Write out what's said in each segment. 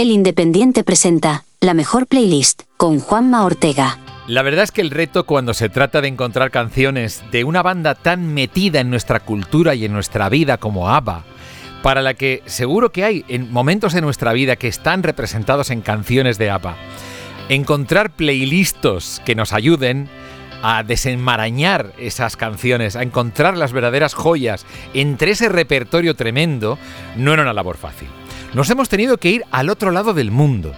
El Independiente presenta la mejor playlist con Juanma Ortega. La verdad es que el reto cuando se trata de encontrar canciones de una banda tan metida en nuestra cultura y en nuestra vida como ABBA, para la que seguro que hay en momentos de nuestra vida que están representados en canciones de ABBA, encontrar playlists que nos ayuden a desenmarañar esas canciones, a encontrar las verdaderas joyas entre ese repertorio tremendo, no era una labor fácil nos hemos tenido que ir al otro lado del mundo.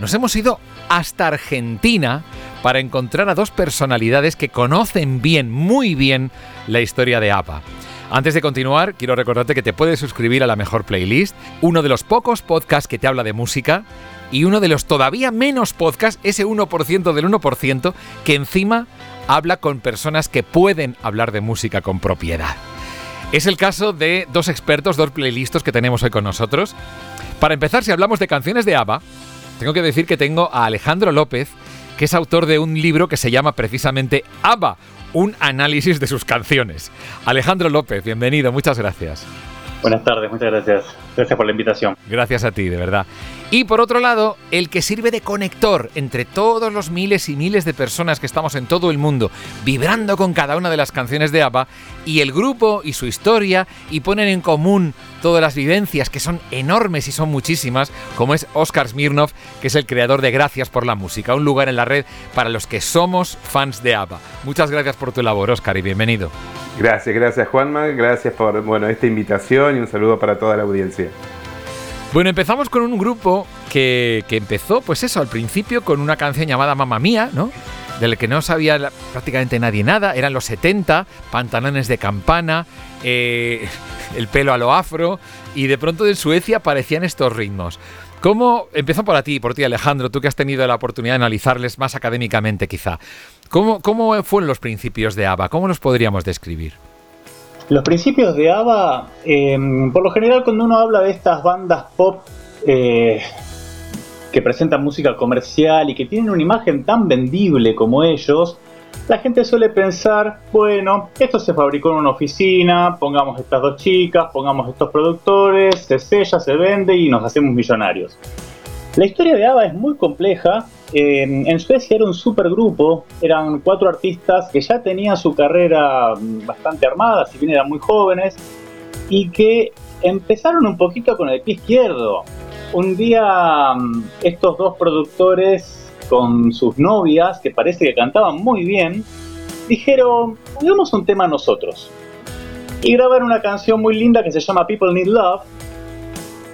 Nos hemos ido hasta Argentina para encontrar a dos personalidades que conocen bien, muy bien, la historia de APA. Antes de continuar, quiero recordarte que te puedes suscribir a la mejor playlist, uno de los pocos podcasts que te habla de música y uno de los todavía menos podcasts, ese 1% del 1%, que encima habla con personas que pueden hablar de música con propiedad. Es el caso de dos expertos, dos playlistos que tenemos hoy con nosotros. Para empezar, si hablamos de canciones de ABBA, tengo que decir que tengo a Alejandro López, que es autor de un libro que se llama precisamente ABBA, un análisis de sus canciones. Alejandro López, bienvenido, muchas gracias. Buenas tardes, muchas gracias. Gracias por la invitación. Gracias a ti, de verdad. Y por otro lado, el que sirve de conector entre todos los miles y miles de personas que estamos en todo el mundo, vibrando con cada una de las canciones de ABBA, y el grupo y su historia, y ponen en común todas las vivencias, que son enormes y son muchísimas, como es Oscar Smirnov, que es el creador de Gracias por la Música, un lugar en la red para los que somos fans de ABBA. Muchas gracias por tu labor, Oscar, y bienvenido. Gracias, gracias Juanma, gracias por bueno, esta invitación y un saludo para toda la audiencia. Bueno, empezamos con un grupo que, empezó, pues eso, al principio con una canción llamada Mamma Mía, ¿no? Del que no sabía prácticamente nadie nada. Eran los 70, pantalones de campana, eh, el pelo a lo afro, y de pronto en Suecia aparecían estos ritmos. ¿Cómo, empezó por ti, por ti Alejandro, tú que has tenido la oportunidad de analizarles más académicamente quizá, ¿cómo, cómo fueron los principios de ABBA? ¿Cómo los podríamos describir? Los principios de ABBA, em, por lo general cuando uno habla de estas bandas pop eh, que presentan música comercial y que tienen una imagen tan vendible como ellos, la gente suele pensar, bueno, esto se fabricó en una oficina, pongamos estas dos chicas, pongamos estos productores, se sella, se vende y nos hacemos millonarios. La historia de ABBA es muy compleja. En Suecia era un supergrupo, eran cuatro artistas que ya tenían su carrera mm, bastante armada, si bien eran muy jóvenes, y que empezaron un poquito con el pie izquierdo. Un día mm, estos dos productores con sus novias, que parece que cantaban muy bien, dijeron, hagamos un tema nosotros. Y grabaron una canción muy linda que se llama People Need Love,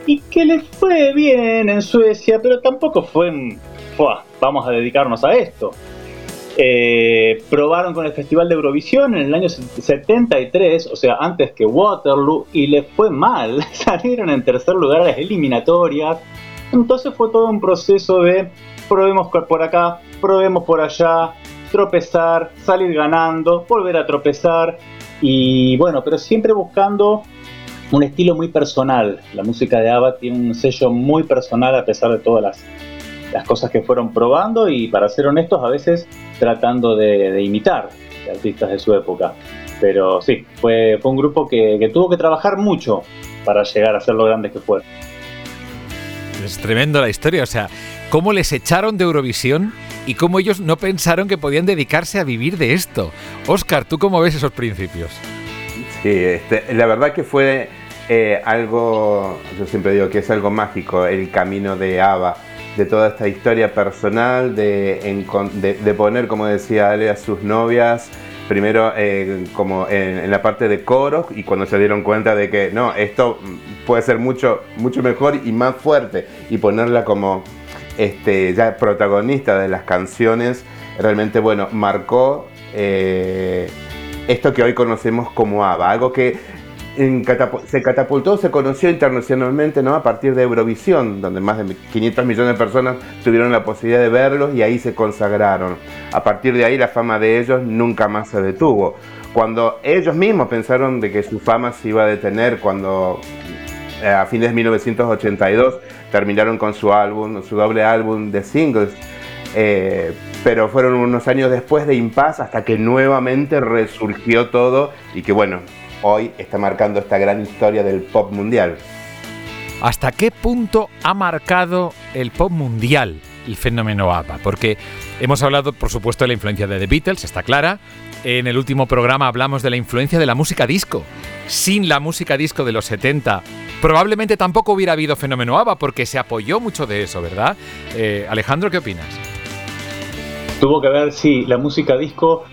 y que les fue bien en Suecia, pero tampoco fue, vamos a dedicarnos a esto. Eh, probaron con el Festival de Eurovisión en el año 73, o sea, antes que Waterloo, y les fue mal. Salieron en tercer lugar a las eliminatorias. Entonces fue todo un proceso de probemos por acá, probemos por allá, tropezar, salir ganando, volver a tropezar. Y bueno, pero siempre buscando un estilo muy personal. La música de ABBA tiene un sello muy personal a pesar de todas las, cosas que fueron probando y para ser honestos a veces tratando de, imitar artistas de su época. Pero sí, fue, fue un grupo que, tuvo que trabajar mucho para llegar a ser lo grandes que fueron. Es tremendo la historia, o sea, cómo les echaron de Eurovisión y cómo ellos no pensaron que podían dedicarse a vivir de esto. Oscar, ¿tú cómo ves esos principios? Sí, este, la verdad que fue eh, algo, yo siempre digo que es algo mágico el camino de Ava, de toda esta historia personal, de, poner, como decía Ale, a sus novias, primero eh, como en, la parte de coros y cuando se dieron cuenta de que no, esto puede ser mucho, mucho mejor y más fuerte y ponerla como este, ya protagonista de las canciones, realmente bueno, marcó eh, esto que hoy conocemos como ABBA, algo que se catapultó, se conoció internacionalmente ¿no? a partir de Eurovisión, donde más de 500 millones de personas tuvieron la posibilidad de verlos y ahí se consagraron. A partir de ahí la fama de ellos nunca más se detuvo. Cuando ellos mismos pensaron de que su fama se iba a detener, cuando eh, a fines de 1982 terminaron con su álbum, su doble álbum de singles, eh, pero fueron unos años después de Impas hasta que nuevamente resurgió todo y que bueno, hoy está marcando esta gran historia del pop mundial. ¿hasta qué punto ha marcado el pop mundial el fenómeno ABBA? Porque hemos hablado, por supuesto, de la influencia de The Beatles, está clara. En el último programa hablamos de la influencia de la música disco. Sin la música disco de los 70, probablemente tampoco hubiera habido fenómeno ABBA porque se apoyó mucho de eso, ¿verdad? Eh, Alejandro, ¿qué opinas? Tuvo que ver, sí, la música disco.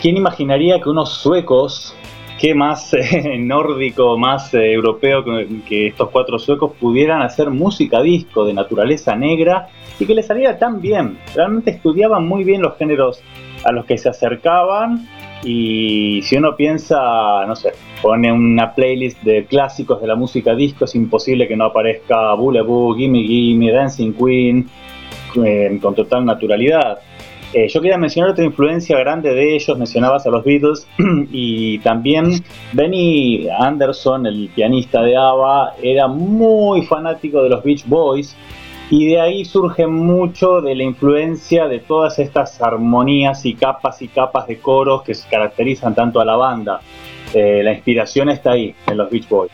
¿Quién imaginaría que unos suecos, qué más eh, nórdico, más eh, europeo que, estos cuatro suecos, pudieran hacer música disco de naturaleza negra y que les saliera tan bien? Realmente estudiaban muy bien los géneros a los que se acercaban y si uno piensa, no sé, pone una playlist de clásicos de la música disco, es imposible que no aparezca Boo, Gimme Gimme, Dancing Queen, eh, con total naturalidad. Eh, yo quería mencionar otra influencia grande de ellos, mencionabas a los Beatles y también Benny Anderson, el pianista de ABBA, era muy fanático de los Beach Boys y de ahí surge mucho de la influencia de todas estas armonías y capas y capas de coros que caracterizan tanto a la banda. Eh, la inspiración está ahí, en los Beach Boys.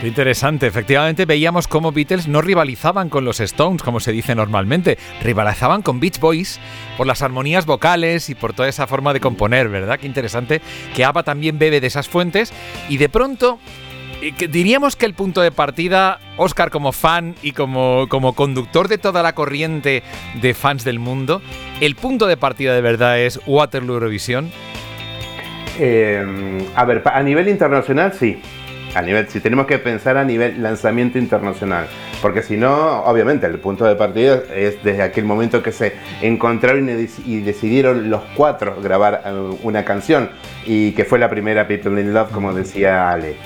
Qué interesante. Efectivamente, veíamos cómo Beatles no rivalizaban con los Stones, como se dice normalmente. Rivalizaban con Beach Boys por las armonías vocales y por toda esa forma de componer, ¿verdad? Qué interesante que ABBA también bebe de esas fuentes y de pronto diríamos que el punto de partida, Oscar como fan y como, como conductor de toda la corriente de fans del mundo, el punto de partida de verdad es Waterloo Eurovisión. Eh, a ver, a nivel internacional sí. A nivel, si tenemos que pensar a nivel lanzamiento internacional, porque si no, obviamente el punto de partida es desde aquel momento que se encontraron y, decidieron los cuatro grabar eh, una canción y que fue la primera People in Love, como decía Ale.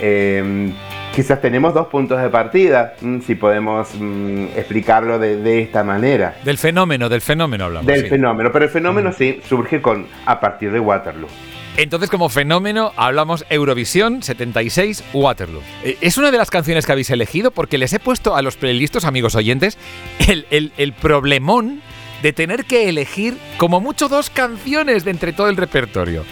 Em, quizás tenemos dos puntos de partida, mm, si podemos mm, explicarlo de, esta manera. Del fenómeno, del fenómeno hablamos. Del fenómeno, pero el fenómeno sí surge con, a partir de Waterloo. Entonces, como fenómeno, hablamos Eurovisión 76 Waterloo. Eh, es una de las canciones que habéis elegido porque les he puesto a los playlistos, amigos oyentes, el, el, el problemón de tener que elegir como mucho dos canciones de entre todo el repertorio.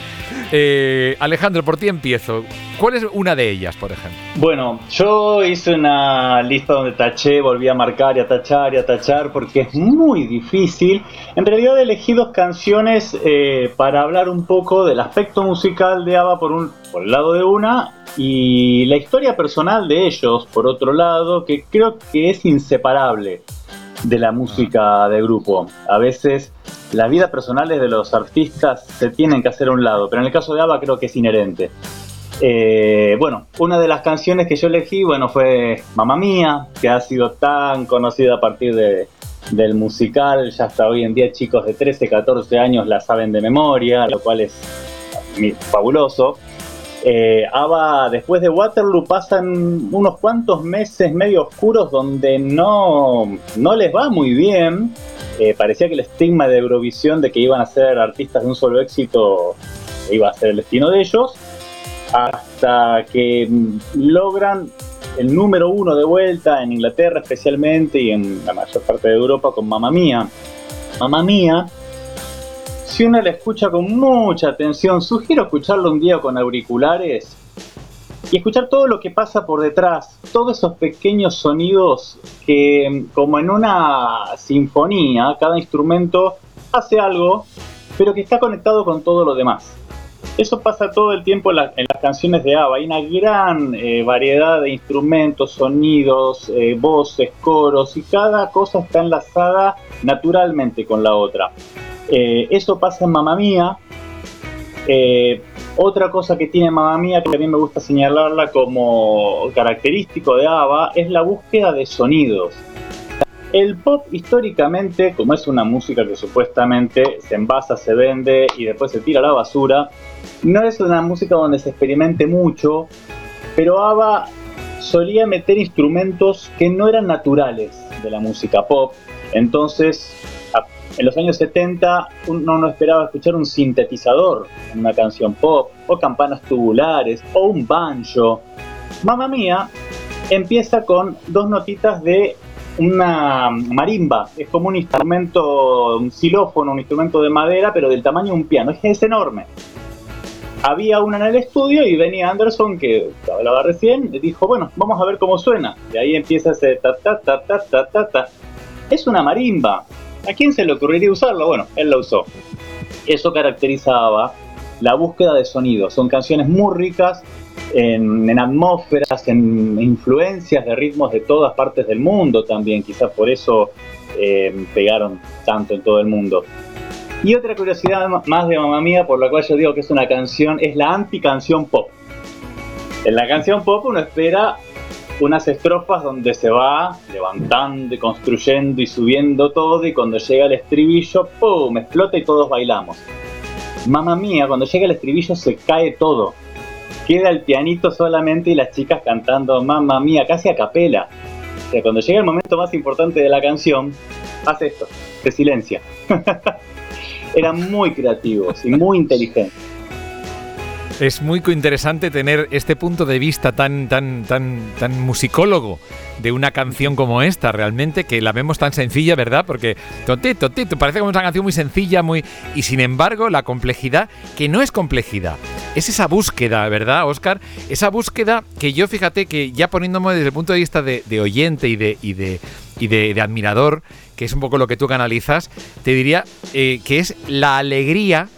Eh, Alejandro, por ti empiezo. ¿Cuál es una de ellas, por ejemplo? Bueno, yo hice una lista donde taché, volví a marcar y a tachar y a tachar porque es muy difícil. En realidad elegí dos canciones eh, para hablar un poco del aspecto musical de ABBA por, un, por el lado de una y la historia personal de ellos por otro lado, que creo que es inseparable de la música de grupo. A veces las vidas personales de los artistas se tienen que hacer a un lado, pero en el caso de ABBA creo que es inherente. Eh, bueno, una de las canciones que yo elegí, bueno, fue Mamma Mía, que ha sido tan conocida a partir de, del musical, ya hasta hoy en día chicos de 13, 14 años la saben de memoria, lo cual es fabuloso. Eh, después de Waterloo, pasan unos cuantos meses medio oscuros donde no, no les va muy bien. Eh, parecía que el estigma de Eurovisión de que iban a ser artistas de un solo éxito iba a ser el destino de ellos. Hasta que logran el número uno de vuelta en Inglaterra especialmente y en la mayor parte de Europa con Mamma Mía. Mamma Mía si uno la escucha con mucha atención, sugiero escucharlo un día con auriculares y escuchar todo lo que pasa por detrás, todos esos pequeños sonidos que como en una sinfonía, cada instrumento hace algo, pero que está conectado con todo lo demás. Eso pasa todo el tiempo en, las canciones de ABBA. Hay una gran eh, variedad de instrumentos, sonidos, eh, voces, coros, y cada cosa está enlazada naturalmente con la otra. Eh, eso pasa en Mamma Mía. Eh, otra cosa que tiene Mamma Mía, que mí me gusta señalarla como característico de ABBA, es la búsqueda de sonidos. El pop históricamente, como es una música que supuestamente se envasa, se vende y después se tira a la basura, no es una música donde se experimente mucho, pero ABBA solía meter instrumentos que no eran naturales de la música pop. Entonces, en los años 70 uno no esperaba escuchar un sintetizador en una canción pop, o campanas tubulares, o un banjo. Mamma Mía empieza con dos notitas de una marimba, es como un instrumento, un xilófono, un instrumento de madera, pero del tamaño de un piano, es, enorme. había una en el estudio y Benny Anderson, que hablaba recién, dijo, bueno, vamos a ver cómo suena. Y ahí empieza ese ta ta ta ta ta ta ta. Es una marimba. ¿A quién se le ocurriría usarlo? Bueno, él lo usó. Eso caracterizaba la búsqueda de sonido. Son canciones muy ricas en, atmósferas, en influencias de ritmos de todas partes del mundo también. Quizás por eso eh, pegaron tanto en todo el mundo. Y otra curiosidad más de Mamá Mía, por la cual yo digo que es una canción, es la anti-canción pop. En la canción pop uno espera unas estrofas donde se va levantando y construyendo y subiendo todo y cuando llega el estribillo, ¡pum! explota y todos bailamos. Mamá Mía, cuando llega el estribillo se cae todo. Queda el pianito solamente y las chicas cantando Mamá Mía, casi a capela. O sea, cuando llega el momento más importante de la canción, hace esto, se silencia. eran muy creativos y muy inteligentes. Es muy interesante tener este punto de vista tan, tan, tan, tan musicólogo de una canción como esta, realmente, que la vemos tan sencilla, ¿verdad? Porque totito, tito, parece como una canción muy sencilla, muy. Y sin embargo, la complejidad, que no es complejidad, es esa búsqueda, ¿verdad, Oscar? Esa búsqueda que yo fíjate que ya poniéndome desde el punto de vista de, oyente y de, y de, y de, admirador, que es un poco lo que tú canalizas, te diría eh, que es la alegría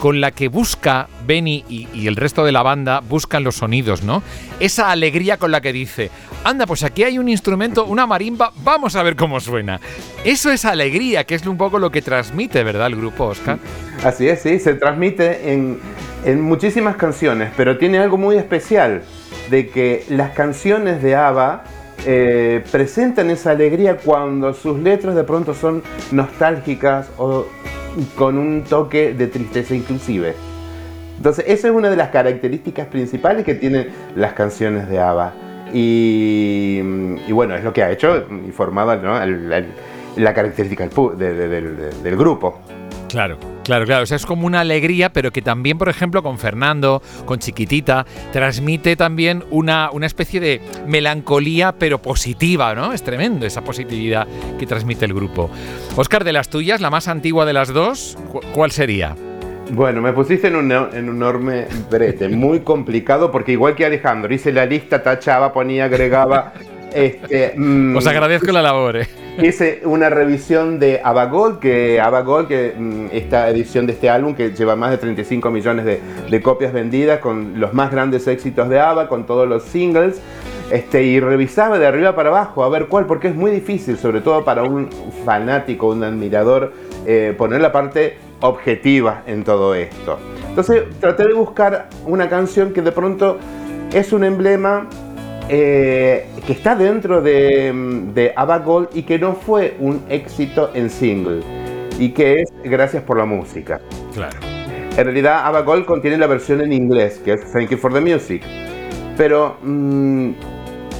con la que busca Benny y, el resto de la banda buscan los sonidos, ¿no? Esa alegría con la que dice, anda, pues aquí hay un instrumento, una marimba, vamos a ver cómo suena. Eso es alegría, que es un poco lo que transmite, ¿verdad, el grupo Oscar? Así es, sí, se transmite en, en muchísimas canciones, pero tiene algo muy especial, de que las canciones de ABBA eh, presentan esa alegría cuando sus letras de pronto son nostálgicas o con un toque de tristeza inclusive. Entonces, esa es una de las características principales que tienen las canciones de ABBA. Y, bueno, es lo que ha hecho y formado la característica del grupo. Claro, claro, claro. O sea, es como una alegría, pero que también, por ejemplo, con Fernando, con Chiquitita, transmite también una, una especie de melancolía, pero positiva, ¿no? Es tremendo esa positividad que transmite el grupo. Oscar, de las tuyas, la más antigua de las dos, ¿cuál sería? Bueno, me pusiste en un, en un enorme brete, muy complicado, porque igual que Alejandro, hice la lista, tachaba, ponía, agregaba. Este, mm, Os agradezco la labor. Eh. Hice una revisión de Abagol, que Abagol, que mm, esta edición de este álbum que lleva más de 35 millones de, copias vendidas con los más grandes éxitos de ABBA, con todos los singles. Este, y revisaba de arriba para abajo a ver cuál, porque es muy difícil, sobre todo para un fanático, un admirador, eh, poner la parte objetiva en todo esto. Entonces traté de buscar una canción que de pronto es un emblema eh, que está dentro de, de Gold y que no fue un éxito en single y que es Gracias por la música. Claro. En realidad Ava Gold contiene la versión en inglés que es Thank You for the Music, pero mm,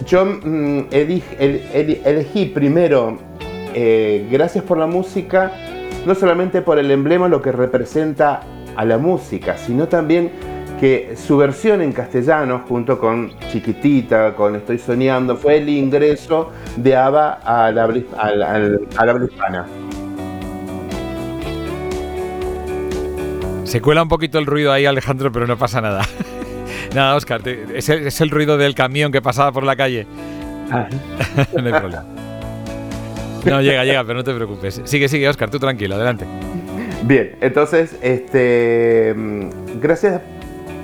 yo mm, elegí, primero eh, Gracias por la música no solamente por el emblema lo que representa a la música, sino también que su versión en castellano, junto con Chiquitita, con Estoy Soñando, fue el ingreso de ABBA a la, habla hispana. Se cuela un poquito el ruido ahí, Alejandro, pero no pasa nada. nada, Oscar, es, el, ruido del camión que pasaba por la calle. Ah. no hay problema. No, llega, llega, pero no te preocupes. Sigue, sigue, Oscar, tú tranquilo, adelante. Bien, entonces, este, mm, gracias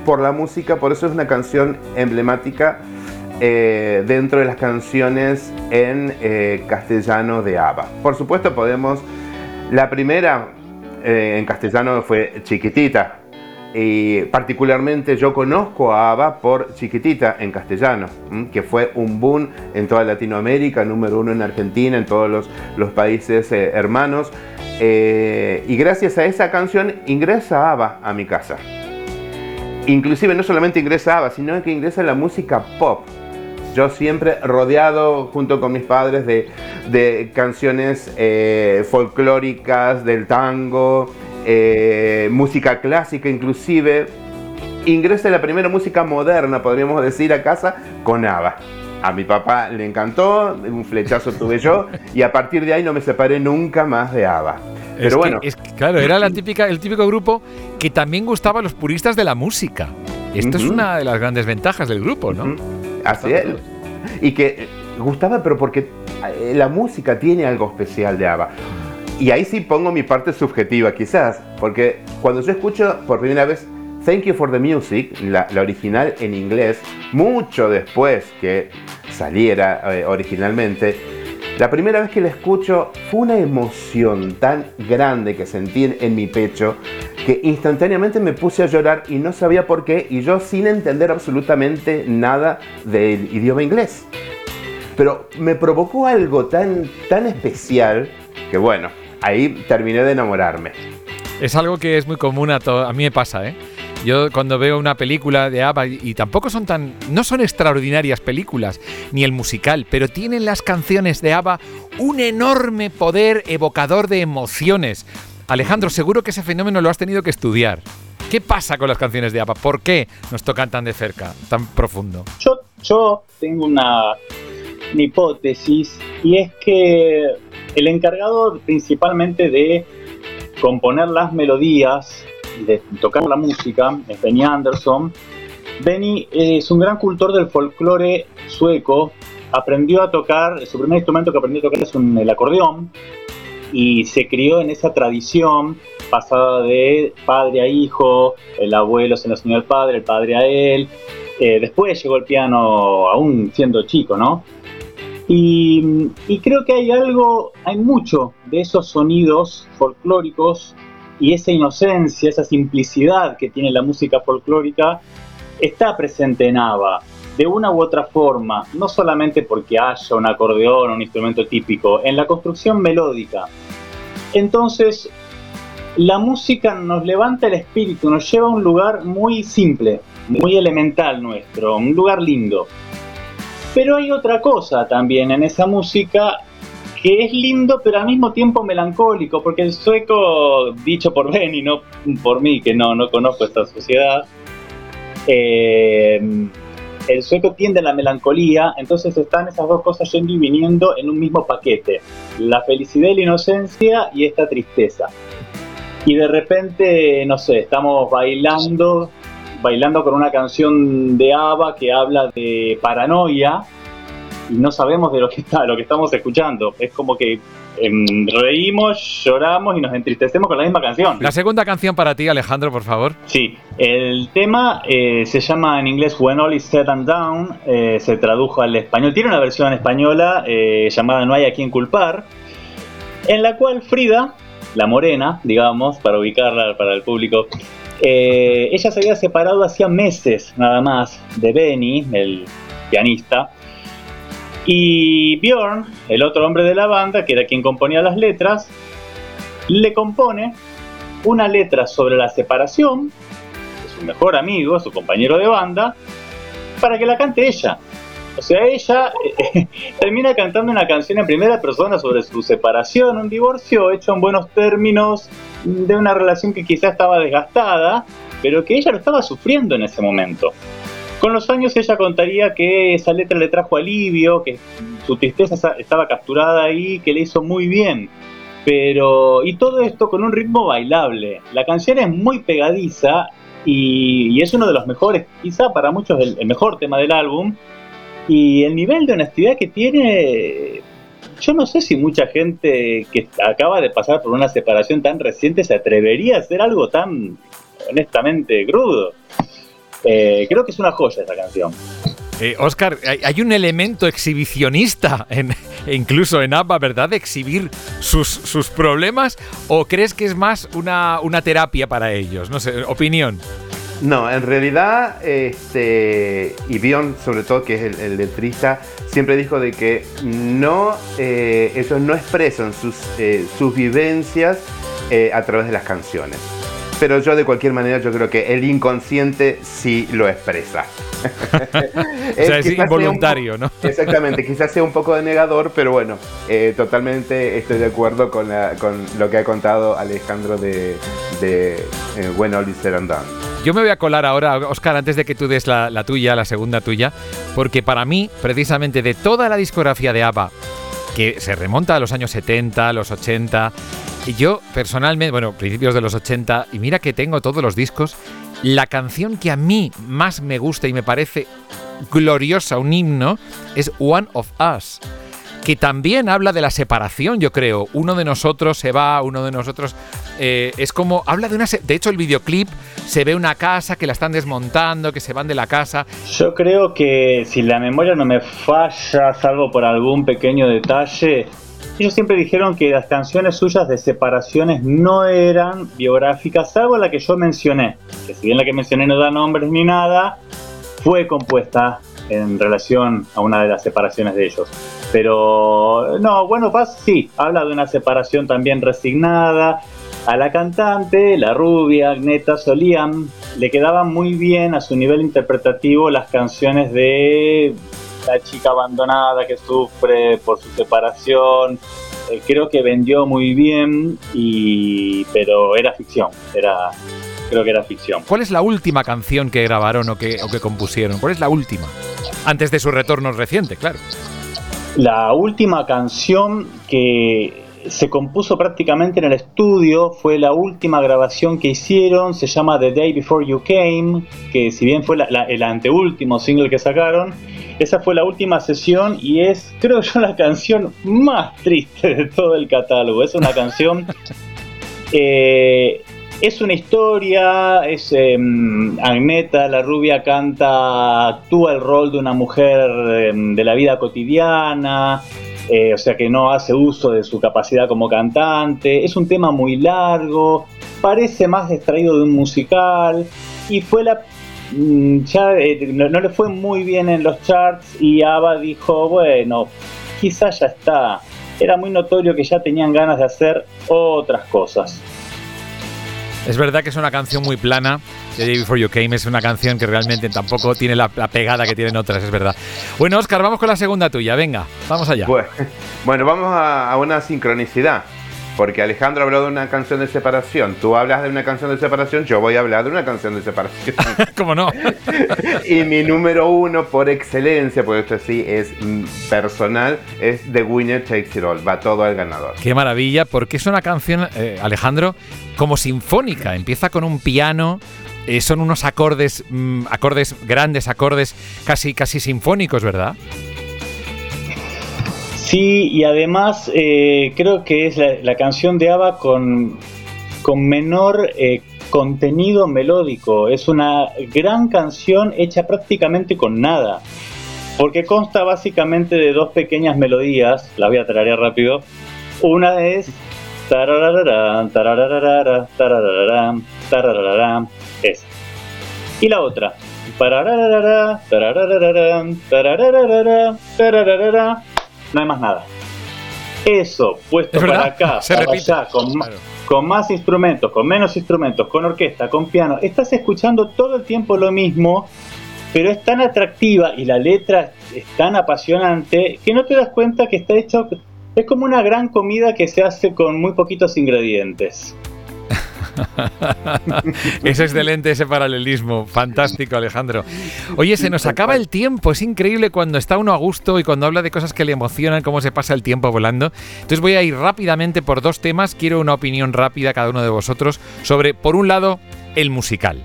por la música, por eso es una canción emblemática eh, dentro de las canciones en eh, castellano de ABBA. Por supuesto podemos, la primera eh, en castellano fue Chiquitita, y particularmente yo conozco a ABBA por Chiquitita en castellano, que fue un boom en toda Latinoamérica, número uno en Argentina, en todos los, países hermanos. y gracias a esa canción ingresa ABBA a mi casa inclusive no solamente ingresa ABBA, sino que ingresa la música pop. Yo siempre rodeado junto con mis padres de, canciones eh, folclóricas, del tango, eh, música clásica inclusive. Ingresa la primera música moderna, podríamos decir, a casa con ABBA. A mi papá le encantó, un flechazo tuve yo y a partir de ahí no me separé nunca más de ABBA. Pero bueno. claro, era la típica, el típico grupo que también gustaba a los puristas de la música. Esto es una de las grandes ventajas del grupo, ¿no? Así es. Y que gustaba, pero porque eh, la música tiene algo especial de ABBA. Y ahí sí pongo mi parte subjetiva, quizás, porque cuando yo escucho por primera vez Thank You for the Music, la, original en inglés, mucho después que saliera eh, originalmente, la primera vez que la escucho fue una emoción tan grande que sentí en, mi pecho que instantáneamente me puse a llorar y no sabía por qué y yo sin entender absolutamente nada del idioma inglés. Pero me provocó algo tan, tan especial que bueno, ahí terminé de enamorarme. Es algo que es muy común a todo, a mí me pasa, ¿eh? Yo cuando veo una película de ABBA y, tampoco son tan no son extraordinarias películas ni el musical, pero tienen las canciones de ABBA un enorme poder evocador de emociones. Alejandro, seguro que ese fenómeno lo has tenido que estudiar. ¿Qué pasa con las canciones de ABBA? ¿Por qué nos tocan tan de cerca, tan profundo? Yo, yo tengo una, una hipótesis y es que el encargado principalmente de componer las melodías de tocar la música, es Benny Anderson. Benny es un gran cultor del folclore sueco, aprendió a tocar, su primer instrumento que aprendió a tocar es el acordeón, y se crió en esa tradición pasada de padre a hijo, el abuelo se lo enseñó al padre, el padre a él, eh, después llegó el piano aún siendo chico, ¿no? Y, y, creo que hay algo, hay mucho de esos sonidos folclóricos y esa inocencia, esa simplicidad que tiene la música folclórica está presente en ABBA de una u otra forma, no solamente porque haya un acordeón un instrumento típico, en la construcción melódica. Entonces, la música nos levanta el espíritu, nos lleva a un lugar muy simple, muy elemental nuestro, un lugar lindo. Pero hay otra cosa también en esa música que es lindo pero al mismo tiempo melancólico, porque el sueco, dicho por Benny, no por mí, que no, no conozco esta sociedad, eh, el sueco tiende a la melancolía, entonces están esas dos cosas yendo y viniendo en un mismo paquete, la felicidad y la inocencia y esta tristeza. Y de repente, no sé, estamos bailando, bailando con una canción de ABBA que habla de paranoia, y no sabemos de lo que está, lo que estamos escuchando. Es como que em, reímos, lloramos y nos entristecemos con la misma canción. La segunda canción para ti, Alejandro, por favor. Sí, el tema eh, se llama en inglés When All Is Said and Down, eh, se tradujo al español. Tiene una versión española eh, llamada No hay a quien culpar, en la cual Frida, la morena, digamos, para ubicarla para el público, ella se había separado hacía meses nada más de Benny, el pianista, y Bjorn, el otro hombre de la banda, que era quien componía las letras, le compone una letra sobre la separación de su mejor amigo, su compañero de banda, para que la cante ella. O sea, ella eh, termina cantando una canción en primera persona sobre su separación, un divorcio hecho en buenos términos de una relación que quizá estaba desgastada, pero que ella lo estaba sufriendo en ese momento. Con los años ella contaría que esa letra le trajo alivio, que su tristeza estaba capturada ahí, que le hizo muy bien. Pero, y todo esto con un ritmo bailable. La canción es muy pegadiza y, es uno de los mejores, quizá para muchos el, el mejor tema del álbum. Y el nivel de honestidad que tiene, yo no sé si mucha gente que acaba de pasar por una separación tan reciente se atrevería a hacer algo tan honestamente crudo. Eh, creo que es una joya esta canción. Eh, Oscar, hay, un elemento exhibicionista, en, incluso en ABBA, ¿verdad? De exhibir sus, sus problemas, o crees que es más una, una terapia para ellos? No sé, opinión. No, en realidad, este, y Bion, sobre todo, que es el, letrista, siempre dijo de que no, eh, ellos no expresan sus, eh, sus vivencias a través de las canciones pero yo de cualquier manera yo creo que el inconsciente sí lo expresa. es, o sea, es involuntario, ¿no? Exactamente, quizás sea un poco de negador, pero bueno, eh, totalmente estoy de acuerdo con, lo que ha contado Alejandro de, de eh, When All Is Yo me voy a colar ahora, Oscar, antes de que tú des la, la tuya, la segunda tuya, porque para mí, precisamente de toda la discografía de ABBA, que se remonta a los años 70, los 80, Yo personalmente, bueno, principios de los 80, y mira que tengo todos los discos, la canción que a mí más me gusta y me parece gloriosa, un himno, es One of Us que también habla de la separación, yo creo. Uno de nosotros se va, uno de nosotros eh, es como habla de una. De hecho, el videoclip se ve una casa que la están desmontando, que se van de la casa. Yo creo que si la memoria no me falla, salvo por algún pequeño detalle, ellos siempre dijeron que las canciones suyas de separaciones no eran biográficas, salvo la que yo mencioné. Que si bien la que mencioné no da nombres ni nada, fue compuesta en relación a una de las separaciones de ellos. Pero no, bueno, Paz sí, habla de una separación también resignada. A la cantante, la rubia Agneta Solían, le quedaban muy bien a su nivel interpretativo las canciones de la chica abandonada que sufre por su separación. Eh, creo que vendió muy bien, y, pero era ficción, era, creo que era ficción. ¿Cuál es la última canción que grabaron o que, o que compusieron? ¿Cuál es la última? Antes de su retorno reciente, claro. La última canción que se compuso prácticamente en el estudio, fue la última grabación que hicieron, se llama The Day Before You Came, que si bien fue el anteúltimo single que sacaron, esa fue la última sesión y es, creo yo, la canción más triste de todo el catálogo. Es una canción eh, es una historia, es em, Agneta, la rubia, canta, actúa el rol de una mujer em, de la vida cotidiana, eh, o sea que no hace uso de su capacidad como cantante. Es un tema muy largo, parece más extraído de un musical y fue la mm, ya eh, no, no, le fue muy bien en los charts y ABBA dijo, bueno, quizás ya está. Era muy notorio que ya tenían ganas de hacer otras cosas. Es verdad que es una canción muy plana. The Day Before You Came es una canción que realmente tampoco tiene la, pegada que tienen otras, es verdad. Bueno, Oscar, vamos con la segunda tuya. Venga, vamos allá. Bueno, vamos a una sincronicidad. Porque Alejandro habló de una canción de separación, tú hablas de una canción de separación, yo voy a hablar de una canción de separación. ¿Cómo no? y mi número uno por excelencia, porque esto sí es mm, personal, es The Winner Takes It All, va todo al ganador. Qué maravilla, porque es una canción, eh, Alejandro, como sinfónica, empieza con un piano, eh, son unos acordes, mm, acordes grandes, acordes casi, casi sinfónicos, ¿verdad? Sí, y además eh, creo que es la, canción de ABBA con, con menor eh, contenido melódico. Es una gran canción hecha prácticamente con nada. Porque consta básicamente de dos pequeñas melodías. Las voy a tararear rápido. Una es. Es. Y la otra no hay más nada. Eso, puesto para acá, para allá, con, con más instrumentos, con menos instrumentos, con orquesta, con piano, estás escuchando todo el tiempo lo mismo, pero es tan atractiva y la letra es tan apasionante que no te das cuenta que está hecho, es como una gran comida que se hace con muy poquitos ingredientes. es excelente ese paralelismo. Fantástico, Alejandro. Oye, se nos acaba el tiempo. Es increíble cuando está uno a gusto y cuando habla de cosas que le emocionan, cómo se pasa el tiempo volando. Entonces voy a ir rápidamente por dos temas. Quiero una opinión rápida cada uno de vosotros sobre, por un lado, el musical.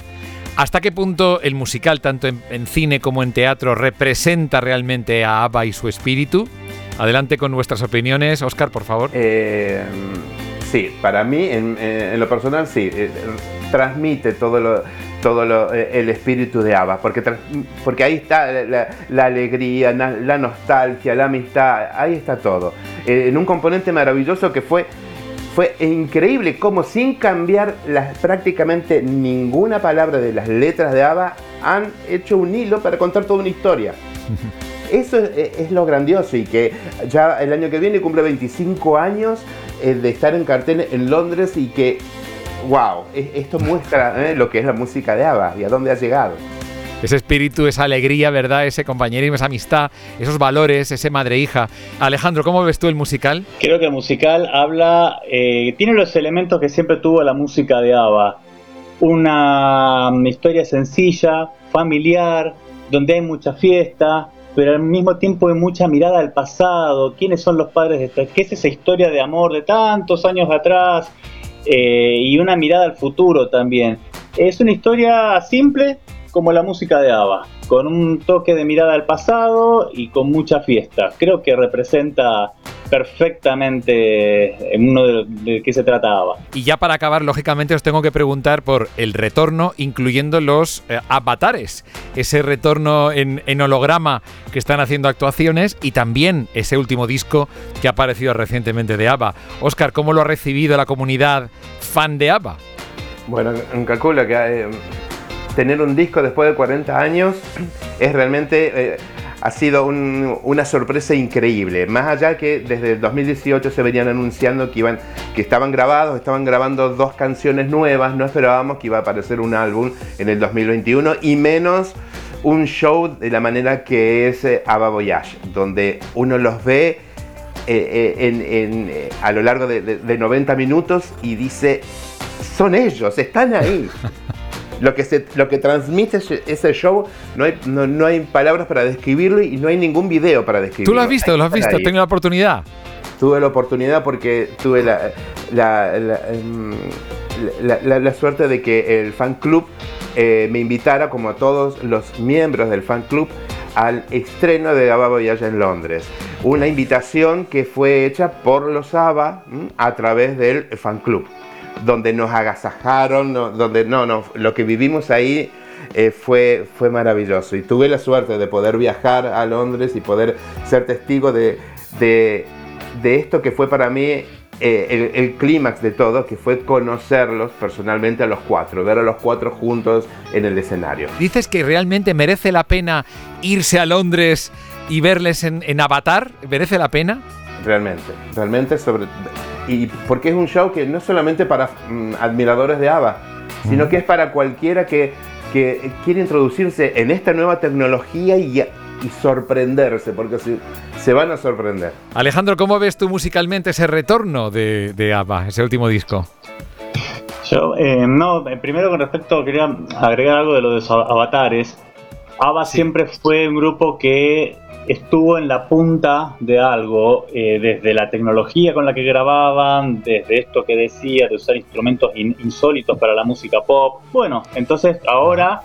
¿Hasta qué punto el musical, tanto en, cine como en teatro, representa realmente a ABBA y su espíritu? Adelante con nuestras opiniones. Oscar, por favor. Eh, Sí, para mí, en, lo personal, sí. Eh, transmite todo lo, todo eh, el espíritu de ABBA, porque, porque ahí está la, alegría, la, nostalgia, la amistad, ahí está todo. Eh, en un componente maravilloso que fue, fue increíble como sin cambiar las, prácticamente ninguna palabra de las letras de ABBA han hecho un hilo para contar toda una historia. Eso es, lo grandioso y que ya el año que viene cumple 25 años eh, de estar en cartel en Londres y que, wow, esto muestra eh, lo que es la música de ABBA y a dónde ha llegado. Ese espíritu, esa alegría, ¿verdad? Ese compañerismo, esa amistad, esos valores, ese madre-hija. Alejandro, ¿cómo ves tú el musical? Creo que el musical habla, eh, tiene los elementos que siempre tuvo la música de ABBA. Una historia sencilla, familiar, donde hay mucha fiesta, pero al mismo tiempo hay mucha mirada al pasado, quiénes son los padres de esta, qué es esa historia de amor de tantos años atrás, eh, y una mirada al futuro también. Es una historia simple como la música de ABBA, con un toque de mirada al pasado y con mucha fiesta. Creo que representa perfectamente en uno de, qué se trataba. Y ya para acabar, lógicamente os tengo que preguntar por el retorno, incluyendo los eh, avatares, ese retorno en, en, holograma que están haciendo actuaciones y también ese último disco que ha aparecido recientemente de ABBA. Oscar, ¿cómo lo ha recibido la comunidad fan de ABBA? Bueno, calculo que eh, tener un disco después de 40 años es realmente... Eh, ha sido una sorpresa increíble. Más allá que desde el 2018 se venían anunciando que, iban, que estaban grabados, estaban grabando dos canciones nuevas, no esperábamos que iba a aparecer un álbum en el 2021 y menos un show de la manera que es eh, Ava Voyage, donde uno los ve a lo largo de, de 90 minutos y dice, son ellos, están ahí. Lo que, se, lo que transmite ese show, no hay, no, hay palabras para describirlo y no hay ningún video para describirlo. ¿Tú lo has visto? ¿Lo has visto? ¿Tengo la oportunidad? Tuve la oportunidad porque tuve la, la, la, suerte de que el fan club eh, me invitara, como a todos los miembros del fan club, al estreno de ABBA Voyage en Londres. Una invitación que fue hecha por los ABBA a través del fan club donde nos agasajaron, donde no, no, lo que vivimos ahí eh, fue, fue maravilloso. Y tuve la suerte de poder viajar a Londres y poder ser testigo de, de, esto que fue para mí eh, el, clímax de todo, que fue conocerlos personalmente a los cuatro, ver a los cuatro juntos en el escenario. ¿Dices que realmente merece la pena irse a Londres y verles en, en Avatar? ¿Merece la pena? Realmente, realmente sobre y porque es un show que no es solamente para mm, admiradores de ABBA, sino que es para cualquiera que, que quiere introducirse en esta nueva tecnología y, sorprenderse, porque se, se, van a sorprender. Alejandro, ¿cómo ves tú musicalmente ese retorno de, de ABBA, ese último disco? Yo, eh, no, eh, primero con respecto, quería agregar algo de lo de los avatares. ABBA siempre fue un grupo que estuvo en la punta de algo, eh, desde la tecnología con la que grababan, desde esto que decía, de usar instrumentos insólitos para la música pop. Bueno, entonces ahora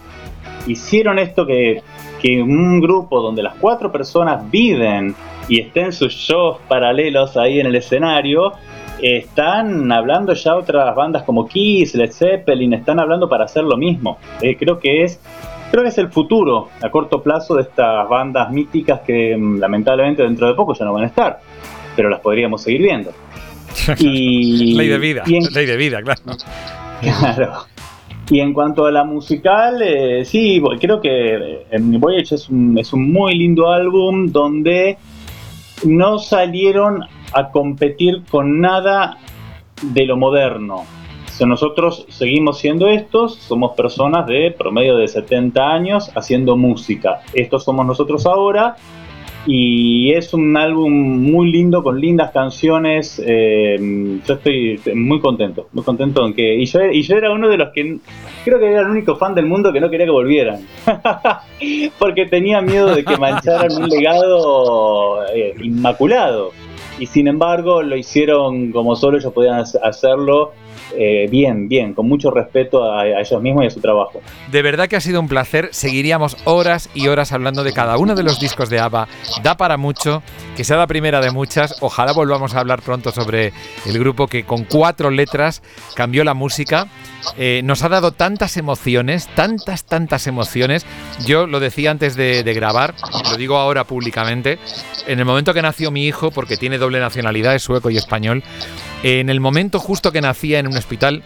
hicieron esto que, que un grupo donde las cuatro personas viven y estén sus shows paralelos ahí en el escenario, están hablando ya otras bandas como Kiss, Led Zeppelin, están hablando para hacer lo mismo. Eh, creo que es creo que es el futuro a corto plazo de estas bandas míticas que mm, lamentablemente dentro de poco ya no van a estar, pero las podríamos seguir viendo. y, ley de vida, ley de vida, claro. Claro. Y en cuanto a la musical, eh, sí, creo que en eh, Voyage es un, es un muy lindo álbum donde no salieron a competir con nada de lo moderno nosotros seguimos siendo estos, somos personas de promedio de 70 años haciendo música. Estos somos nosotros ahora y es un álbum muy lindo con lindas canciones. Eh, yo estoy muy contento, muy contento en que y yo, y yo era uno de los que creo que era el único fan del mundo que no quería que volvieran, porque tenía miedo de que mancharan un legado eh, inmaculado. Y sin embargo lo hicieron como solo ellos podían hacerlo eh, bien, bien, con mucho respeto a, ellos mismos y a su trabajo. De verdad que ha sido un placer. Seguiríamos horas y horas hablando de cada uno de los discos de ABBA. Da para mucho, que sea la primera de muchas. Ojalá volvamos a hablar pronto sobre el grupo que con cuatro letras cambió la música. Eh, nos ha dado tantas emociones, tantas, tantas emociones. Yo lo decía antes de, de grabar, lo digo ahora públicamente. En el momento que nació mi hijo, porque tiene doble nacionalidad, es sueco y español, en el momento justo que nacía en un hospital,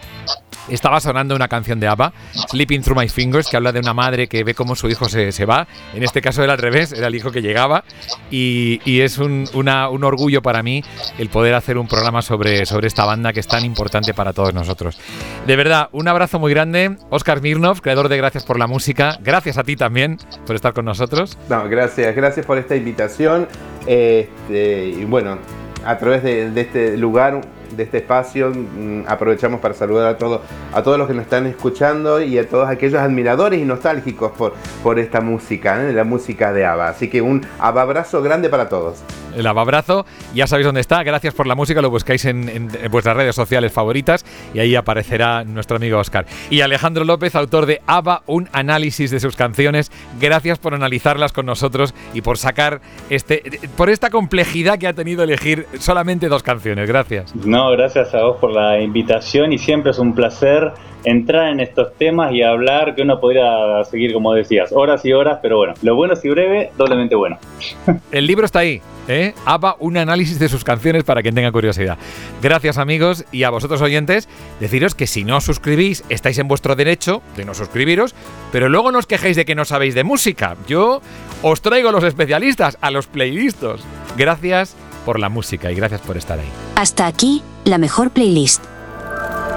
estaba sonando una canción de ABBA, Sleeping Through My Fingers, que habla de una madre que ve cómo su hijo se, se va. En este caso era al revés, era el hijo que llegaba. Y, es un, un, orgullo para mí el poder hacer un programa sobre, sobre esta banda que es tan importante para todos nosotros. De verdad, un abrazo muy grande. Oscar Mirnov, creador de Gracias por la Música. Gracias a ti también por estar con nosotros. No, gracias, gracias por esta invitación. Este, y bueno, a través de, de este lugar de este espacio. Mm, aprovechamos para saludar a todos, a todos los que nos están escuchando y a todos aquellos admiradores y nostálgicos por, por esta música, ¿eh? la música de ABBA. Así que un abrazo grande para todos. El abrazo, ya sabéis dónde está. Gracias por la música, lo buscáis en, en vuestras redes sociales favoritas y ahí aparecerá nuestro amigo Oscar. Y Alejandro López, autor de ABBA, un análisis de sus canciones. Gracias por analizarlas con nosotros y por sacar este, por esta complejidad que ha tenido elegir solamente dos canciones. Gracias. No, gracias a vos por la invitación y siempre es un placer entrar en estos temas y hablar que uno podría seguir, como decías, horas y horas, pero bueno, lo bueno si breve, doblemente bueno. El libro está ahí, ¿eh? ABBA, un análisis de sus canciones para quien tenga curiosidad. Gracias amigos y a vosotros oyentes, deciros que si no os suscribís, estáis en vuestro derecho de no suscribiros, pero luego no os quejéis de que no sabéis de música. Yo os traigo a los especialistas, a los playlistos. Gracias por la música y gracias por estar ahí. Hasta aquí, la mejor playlist.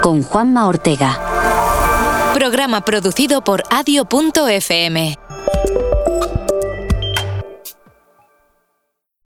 Con Juanma Ortega. Programa producido por adio.fm.